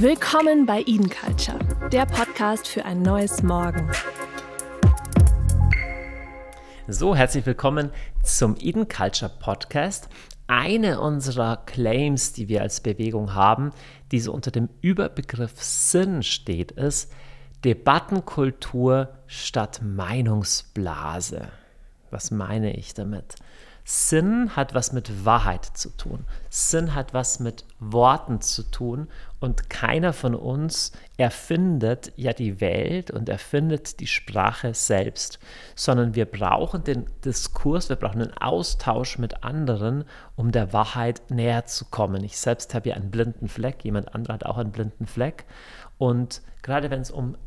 Willkommen bei Eden Culture, der Podcast für ein neues Morgen. So, herzlich willkommen zum Eden Culture Podcast. Eine unserer Claims, die wir als Bewegung haben, die so unter dem Überbegriff Sinn steht, ist Debattenkultur statt Meinungsblase. Was meine ich damit? Sinn hat was mit Wahrheit zu tun. Sinn hat was mit Worten zu tun. Und keiner von uns erfindet ja die Welt und erfindet die Sprache selbst, sondern wir brauchen den Diskurs, wir brauchen den Austausch mit anderen, um der Wahrheit näher zu kommen. Ich selbst habe ja einen blinden Fleck, jemand anderer hat auch einen blinden Fleck. Und gerade wenn es um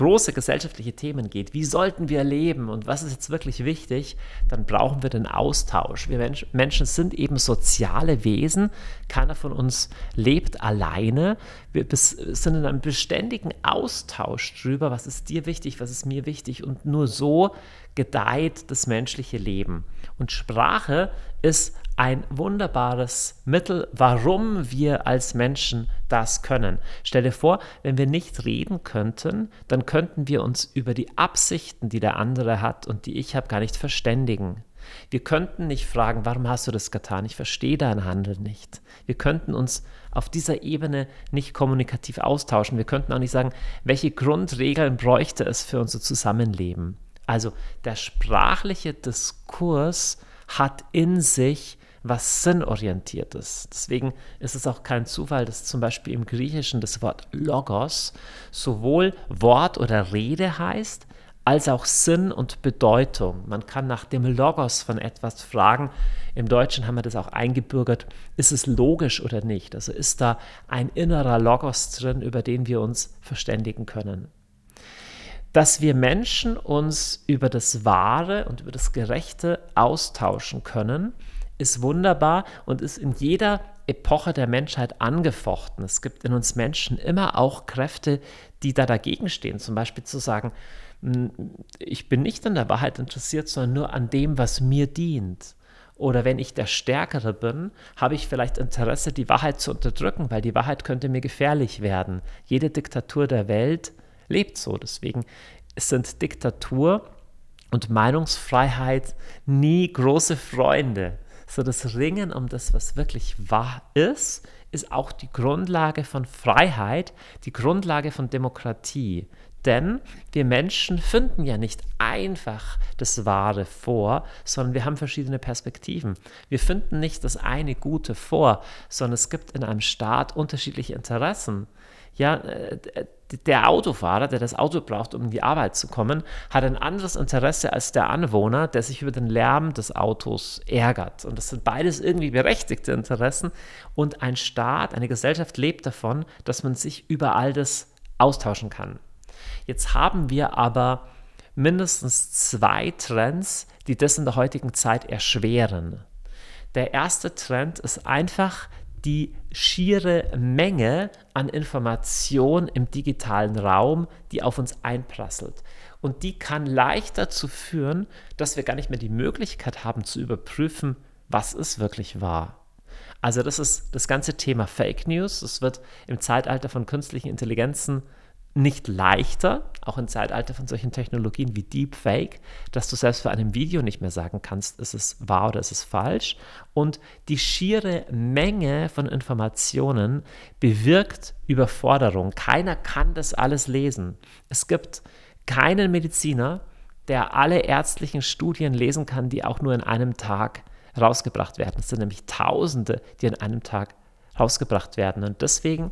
große gesellschaftliche Themen geht, wie sollten wir leben und was ist jetzt wirklich wichtig, dann brauchen wir den Austausch. Wir Mensch, Menschen sind eben soziale Wesen. Keiner von uns lebt alleine. Wir sind in einem beständigen Austausch darüber, was ist dir wichtig, was ist mir wichtig und nur so gedeiht das menschliche Leben. Und Sprache ist ein wunderbares Mittel, warum wir als Menschen das können. Stell dir vor, wenn wir nicht reden könnten, dann könnten wir uns über die Absichten, die der andere hat und die ich habe, gar nicht verständigen. Wir könnten nicht fragen, warum hast du das getan? Ich verstehe dein Handeln nicht. Wir könnten uns auf dieser Ebene nicht kommunikativ austauschen. Wir könnten auch nicht sagen, welche Grundregeln bräuchte es für unser Zusammenleben. Also der sprachliche Diskurs hat in sich was sinnorientiert ist. Deswegen ist es auch kein Zufall, dass zum Beispiel im Griechischen das Wort Logos sowohl Wort oder Rede heißt, als auch Sinn und Bedeutung. Man kann nach dem Logos von etwas fragen. Im Deutschen haben wir das auch eingebürgert. Ist es logisch oder nicht? Also ist da ein innerer Logos drin, über den wir uns verständigen können? Dass wir Menschen uns über das Wahre und über das Gerechte austauschen können, ist wunderbar und ist in jeder Epoche der Menschheit angefochten. Es gibt in uns Menschen immer auch Kräfte, die da dagegen stehen. Zum Beispiel zu sagen, hm, ich bin nicht an der Wahrheit interessiert, sondern nur an dem, was mir dient. Oder wenn ich der Stärkere bin, habe ich vielleicht Interesse, die Wahrheit zu unterdrücken, weil die Wahrheit könnte mir gefährlich werden. Jede Diktatur der Welt lebt so. Deswegen sind Diktatur und Meinungsfreiheit nie große Freunde. So das Ringen um das, was wirklich wahr ist, ist auch die Grundlage von Freiheit, die Grundlage von Demokratie. Denn wir Menschen finden ja nicht einfach das Wahre vor, sondern wir haben verschiedene Perspektiven. Wir finden nicht das eine Gute vor, sondern es gibt in einem Staat unterschiedliche Interessen. Ja, äh, der Autofahrer, der das Auto braucht, um in die Arbeit zu kommen, hat ein anderes Interesse als der Anwohner, der sich über den Lärm des Autos ärgert. Und das sind beides irgendwie berechtigte Interessen. Und ein Staat, eine Gesellschaft lebt davon, dass man sich über all das austauschen kann. Jetzt haben wir aber mindestens zwei Trends, die das in der heutigen Zeit erschweren. Der erste Trend ist einfach die schiere Menge an Information im digitalen Raum, die auf uns einprasselt. Und die kann leicht dazu führen, dass wir gar nicht mehr die Möglichkeit haben zu überprüfen, was ist wirklich wahr. Also das ist das ganze Thema Fake News. Es wird im Zeitalter von künstlichen Intelligenzen nicht leichter, auch im Zeitalter von solchen Technologien wie Deepfake, dass du selbst für einem Video nicht mehr sagen kannst, ist es wahr oder ist es falsch. Und die schiere Menge von Informationen bewirkt Überforderung. Keiner kann das alles lesen. Es gibt keinen Mediziner, der alle ärztlichen Studien lesen kann, die auch nur in einem Tag rausgebracht werden. Es sind nämlich Tausende, die in einem Tag rausgebracht werden. Und deswegen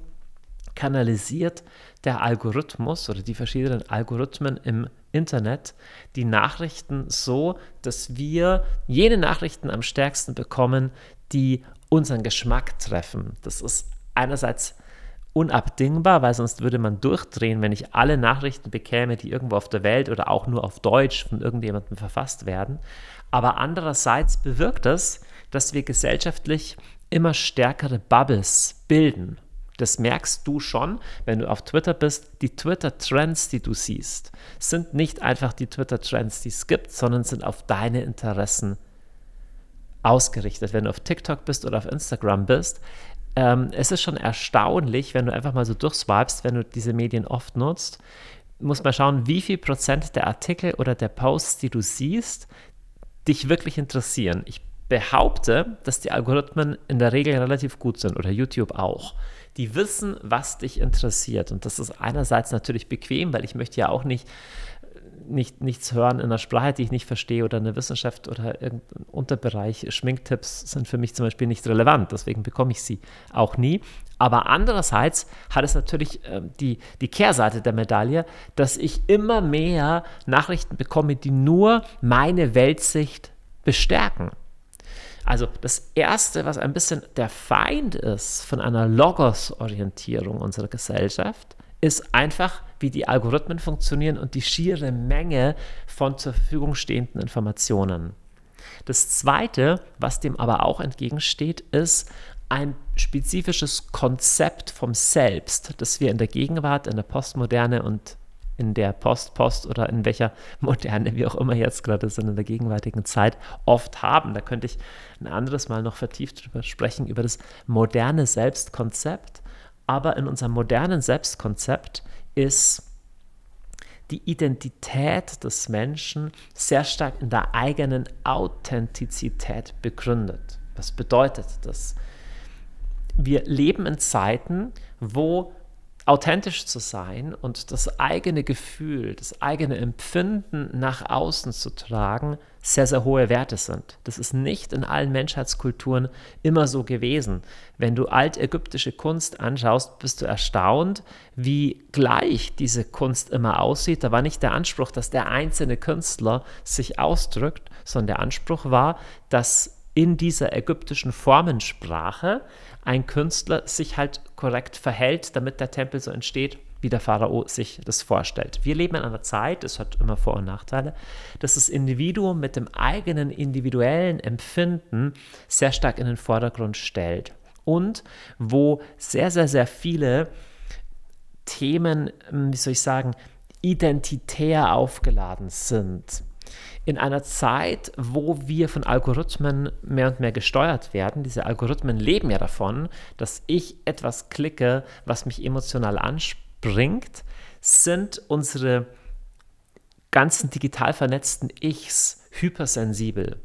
kanalisiert der Algorithmus oder die verschiedenen Algorithmen im Internet die Nachrichten so, dass wir jene Nachrichten am stärksten bekommen, die unseren Geschmack treffen. Das ist einerseits unabdingbar, weil sonst würde man durchdrehen, wenn ich alle Nachrichten bekäme, die irgendwo auf der Welt oder auch nur auf Deutsch von irgendjemandem verfasst werden. Aber andererseits bewirkt das, dass wir gesellschaftlich immer stärkere Bubbles bilden. Das merkst du schon, wenn du auf Twitter bist. Die Twitter-Trends, die du siehst, sind nicht einfach die Twitter-Trends, die es gibt, sondern sind auf deine Interessen ausgerichtet. Wenn du auf TikTok bist oder auf Instagram bist, ähm, es ist schon erstaunlich, wenn du einfach mal so durchswipest, wenn du diese Medien oft nutzt, muss man schauen, wie viel Prozent der Artikel oder der Posts, die du siehst, dich wirklich interessieren. Ich behaupte, dass die Algorithmen in der Regel relativ gut sind oder YouTube auch. Die wissen, was dich interessiert. Und das ist einerseits natürlich bequem, weil ich möchte ja auch nicht nicht, nichts hören in einer Sprache, die ich nicht verstehe oder eine Wissenschaft oder irgendein Unterbereich. Schminktipps sind für mich zum Beispiel nicht relevant, deswegen bekomme ich sie auch nie. Aber andererseits hat es natürlich äh, die, die Kehrseite der Medaille, dass ich immer mehr Nachrichten bekomme, die nur meine Weltsicht bestärken. Also das Erste, was ein bisschen der Feind ist von einer Logos-Orientierung unserer Gesellschaft, ist einfach, wie die Algorithmen funktionieren und die schiere Menge von zur Verfügung stehenden Informationen. Das Zweite, was dem aber auch entgegensteht, ist ein spezifisches Konzept vom Selbst, das wir in der Gegenwart, in der Postmoderne und in der Post-Post oder in welcher Moderne wir auch immer jetzt gerade sind in der gegenwärtigen Zeit oft haben. Da könnte ich ein anderes Mal noch vertieft drüber sprechen, über das moderne Selbstkonzept. Aber in unserem modernen Selbstkonzept ist die Identität des Menschen sehr stark in der eigenen Authentizität begründet. Was bedeutet das? Wir leben in Zeiten, wo authentisch zu sein und das eigene Gefühl, das eigene Empfinden nach außen zu tragen, sehr, sehr hohe Werte sind. Das ist nicht in allen Menschheitskulturen immer so gewesen. Wenn du altägyptische Kunst anschaust, bist du erstaunt, wie gleich diese Kunst immer aussieht. Da war nicht der Anspruch, dass der einzelne Künstler sich ausdrückt, sondern der Anspruch war, dass in dieser ägyptischen Formensprache ein Künstler sich halt korrekt verhält, damit der Tempel so entsteht, wie der Pharao sich das vorstellt. Wir leben in einer Zeit, das hat immer Vor- und Nachteile, dass das Individuum mit dem eigenen individuellen Empfinden sehr stark in den Vordergrund stellt und wo sehr, sehr, sehr viele Themen, wie soll ich sagen, identitär aufgeladen sind in einer Zeit, wo wir von Algorithmen mehr und mehr gesteuert werden. Diese Algorithmen leben ja davon, dass ich etwas klicke, was mich emotional anspringt, sind unsere ganzen digital vernetzten Ichs hypersensibel.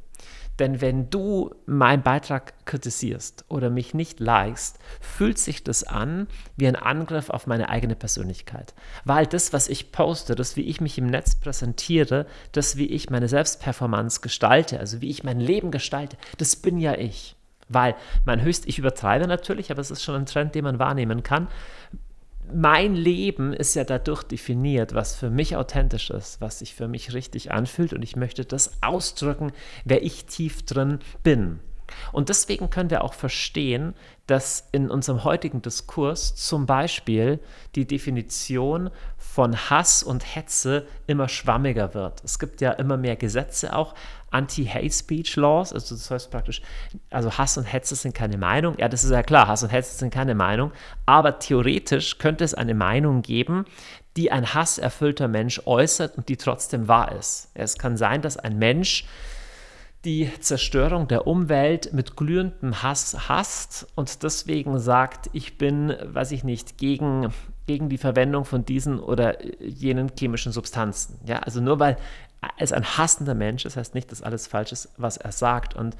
Denn wenn du meinen Beitrag kritisierst oder mich nicht likest, fühlt sich das an wie ein Angriff auf meine eigene Persönlichkeit. Weil das, was ich poste, das, wie ich mich im Netz präsentiere, das, wie ich meine Selbstperformance gestalte, also wie ich mein Leben gestalte, das bin ja ich. Weil mein Höchst, ich übertreibe natürlich, aber es ist schon ein Trend, den man wahrnehmen kann mein Leben ist ja dadurch definiert, was für mich authentisch ist, was sich für mich richtig anfühlt und ich möchte das ausdrücken, wer ich tief drin bin. Und deswegen können wir auch verstehen, dass in unserem heutigen Diskurs zum Beispiel die Definition von Hass und Hetze immer schwammiger wird. Es gibt ja immer mehr Gesetze auch, Anti-Hate-Speech-Laws, also das heißt praktisch, also Hass und Hetze sind keine Meinung. Ja, das ist ja klar, Hass und Hetze sind keine Meinung, aber theoretisch könnte es eine Meinung geben, die ein hasserfüllter Mensch äußert und die trotzdem wahr ist. Es kann sein, dass ein Mensch die Zerstörung der Umwelt mit glühendem Hass hasst und deswegen sagt, ich bin, weiß ich nicht, gegen, gegen die Verwendung von diesen oder jenen chemischen Substanzen. Ja, also nur weil es ein hassender Mensch ist, heißt nicht, dass alles falsch ist, was er sagt. Und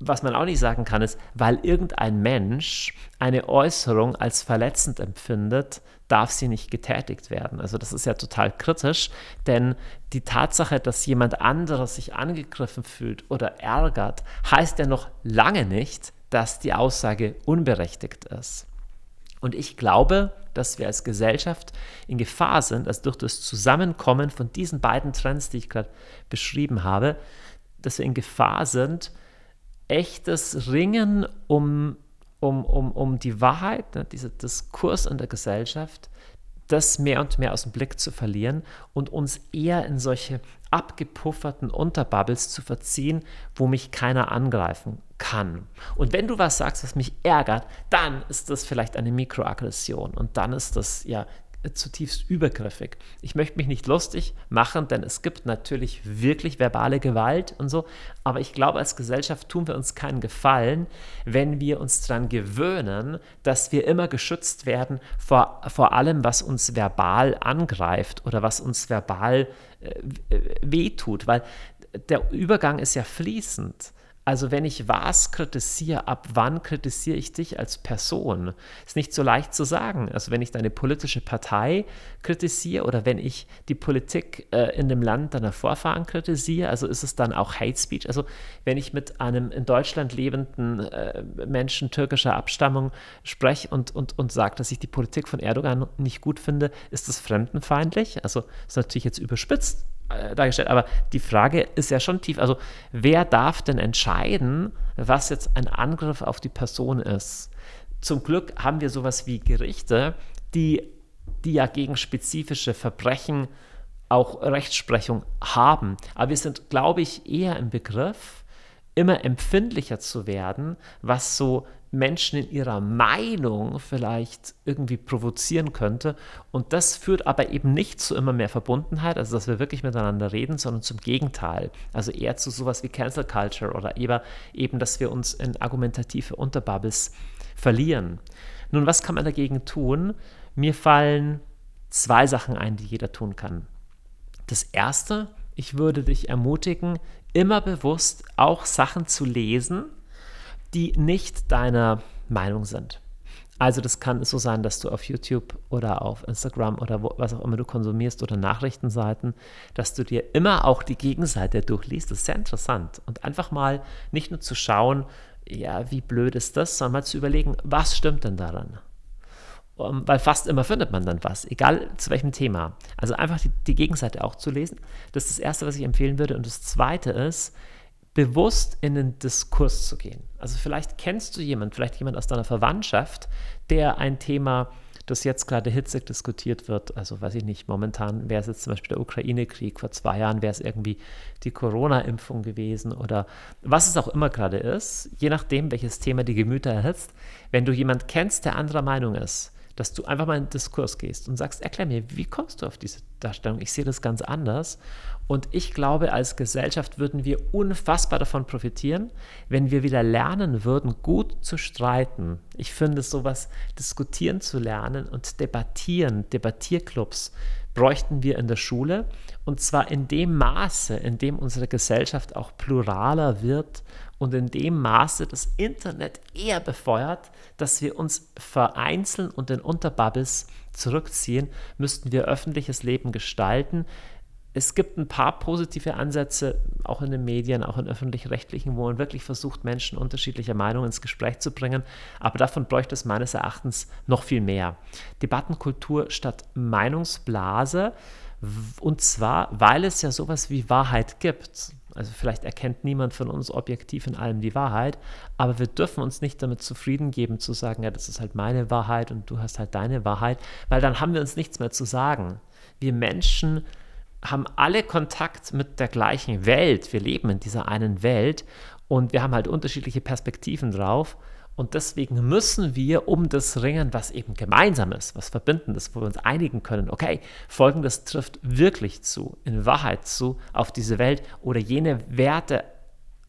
was man auch nicht sagen kann, ist, weil irgendein Mensch eine Äußerung als verletzend empfindet, darf sie nicht getätigt werden. Also das ist ja total kritisch, denn die Tatsache, dass jemand anderes sich angegriffen fühlt oder ärgert, heißt ja noch lange nicht, dass die Aussage unberechtigt ist. Und ich glaube, dass wir als Gesellschaft in Gefahr sind, also durch das Zusammenkommen von diesen beiden Trends, die ich gerade beschrieben habe, dass wir in Gefahr sind, echtes Ringen um, um, um, um die Wahrheit, ne, dieser Diskurs in der Gesellschaft, das mehr und mehr aus dem Blick zu verlieren und uns eher in solche abgepufferten Unterbubbles zu verziehen, wo mich keiner angreifen kann. Und wenn du was sagst, was mich ärgert, dann ist das vielleicht eine Mikroaggression und dann ist das ja zutiefst übergriffig. Ich möchte mich nicht lustig machen, denn es gibt natürlich wirklich verbale Gewalt und so, aber ich glaube, als Gesellschaft tun wir uns keinen Gefallen, wenn wir uns daran gewöhnen, dass wir immer geschützt werden vor, vor allem, was uns verbal angreift oder was uns verbal äh, wehtut, weil der Übergang ist ja fließend. Also wenn ich was kritisiere, ab wann kritisiere ich dich als Person? Ist nicht so leicht zu sagen. Also wenn ich deine politische Partei kritisiere oder wenn ich die Politik äh, in dem Land deiner Vorfahren kritisiere, also ist es dann auch Hate Speech? Also wenn ich mit einem in Deutschland lebenden äh, Menschen türkischer Abstammung spreche und, und, und sage, dass ich die Politik von Erdogan nicht gut finde, ist das fremdenfeindlich? Also ist natürlich jetzt überspitzt dargestellt. Aber die Frage ist ja schon tief. Also, wer darf denn entscheiden, was jetzt ein Angriff auf die Person ist? Zum Glück haben wir sowas wie Gerichte, die, die ja gegen spezifische Verbrechen auch Rechtsprechung haben. Aber wir sind, glaube ich, eher im Begriff, immer empfindlicher zu werden, was so Menschen in ihrer Meinung vielleicht irgendwie provozieren könnte. Und das führt aber eben nicht zu immer mehr Verbundenheit, also dass wir wirklich miteinander reden, sondern zum Gegenteil. Also eher zu sowas wie Cancel Culture oder eben, dass wir uns in argumentative Unterbubbles verlieren. Nun, was kann man dagegen tun? Mir fallen zwei Sachen ein, die jeder tun kann. Das erste, ich würde dich ermutigen, immer bewusst auch Sachen zu lesen, die nicht deiner Meinung sind. Also das kann so sein, dass du auf YouTube oder auf Instagram oder wo, was auch immer du konsumierst oder Nachrichtenseiten, dass du dir immer auch die Gegenseite durchliest. Das ist sehr interessant. Und einfach mal nicht nur zu schauen, ja, wie blöd ist das, sondern mal zu überlegen, was stimmt denn daran? Um, weil fast immer findet man dann was, egal zu welchem Thema. Also einfach die, die Gegenseite auch zu lesen. Das ist das Erste, was ich empfehlen würde. Und das Zweite ist, bewusst in den Diskurs zu gehen. Also vielleicht kennst du jemanden, vielleicht jemand aus deiner Verwandtschaft, der ein Thema, das jetzt gerade hitzig diskutiert wird, also weiß ich nicht, momentan wäre es jetzt zum Beispiel der Ukraine-Krieg, vor zwei Jahren wäre es irgendwie die Corona-Impfung gewesen oder was es auch immer gerade ist, je nachdem, welches Thema die Gemüter erhitzt, wenn du jemanden kennst, der anderer Meinung ist, dass du einfach mal in den Diskurs gehst und sagst, erklär mir, wie kommst du auf diese Darstellung? Ich sehe das ganz anders. Und ich glaube, als Gesellschaft würden wir unfassbar davon profitieren, wenn wir wieder lernen würden, gut zu streiten. Ich finde, sowas diskutieren zu lernen und debattieren, Debattierclubs bräuchten wir in der Schule. Und zwar in dem Maße, in dem unsere Gesellschaft auch pluraler wird und in dem Maße das Internet eher befeuert, dass wir uns vereinzeln und in Unterbubbles zurückziehen, müssten wir öffentliches Leben gestalten. Es gibt ein paar positive Ansätze, auch in den Medien, auch in öffentlich-rechtlichen, wo man wirklich versucht, Menschen unterschiedlicher Meinungen ins Gespräch zu bringen. Aber davon bräuchte es meines Erachtens noch viel mehr. Debattenkultur statt Meinungsblase. Und zwar, weil es ja sowas wie Wahrheit gibt. Also vielleicht erkennt niemand von uns objektiv in allem die Wahrheit, aber wir dürfen uns nicht damit zufrieden geben zu sagen, ja, das ist halt meine Wahrheit und du hast halt deine Wahrheit, weil dann haben wir uns nichts mehr zu sagen. Wir Menschen haben alle Kontakt mit der gleichen Welt. Wir leben in dieser einen Welt und wir haben halt unterschiedliche Perspektiven drauf. Und deswegen müssen wir um das ringen, was eben gemeinsam ist, was Verbindendes, wo wir uns einigen können. Okay, folgendes trifft wirklich zu, in Wahrheit zu auf diese Welt oder jene Werte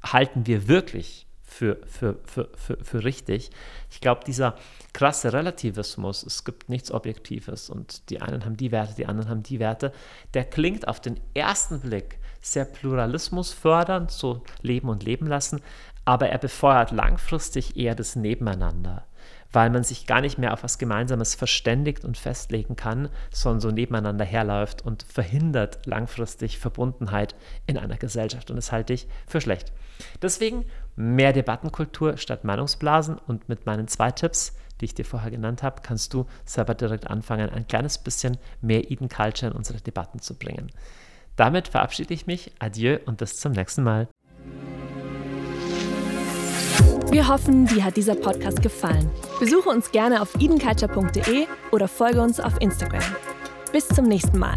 halten wir wirklich für, für, für, für, für richtig. Ich glaube, dieser krasse Relativismus, es gibt nichts Objektives und die einen haben die Werte, die anderen haben die Werte, der klingt auf den ersten Blick sehr pluralismusfördernd, so leben und leben lassen, aber er befeuert langfristig eher das Nebeneinander, weil man sich gar nicht mehr auf was Gemeinsames verständigt und festlegen kann, sondern so nebeneinander herläuft und verhindert langfristig Verbundenheit in einer Gesellschaft. Und das halte ich für schlecht. Deswegen mehr Debattenkultur statt Meinungsblasen und mit meinen zwei Tipps, die ich dir vorher genannt habe, kannst du selber direkt anfangen, ein kleines bisschen mehr Eden Culture in unsere Debatten zu bringen. Damit verabschiede ich mich. Adieu und bis zum nächsten Mal. Wir hoffen, dir hat dieser Podcast gefallen. Besuche uns gerne auf edenculture.de oder folge uns auf Instagram. Bis zum nächsten Mal.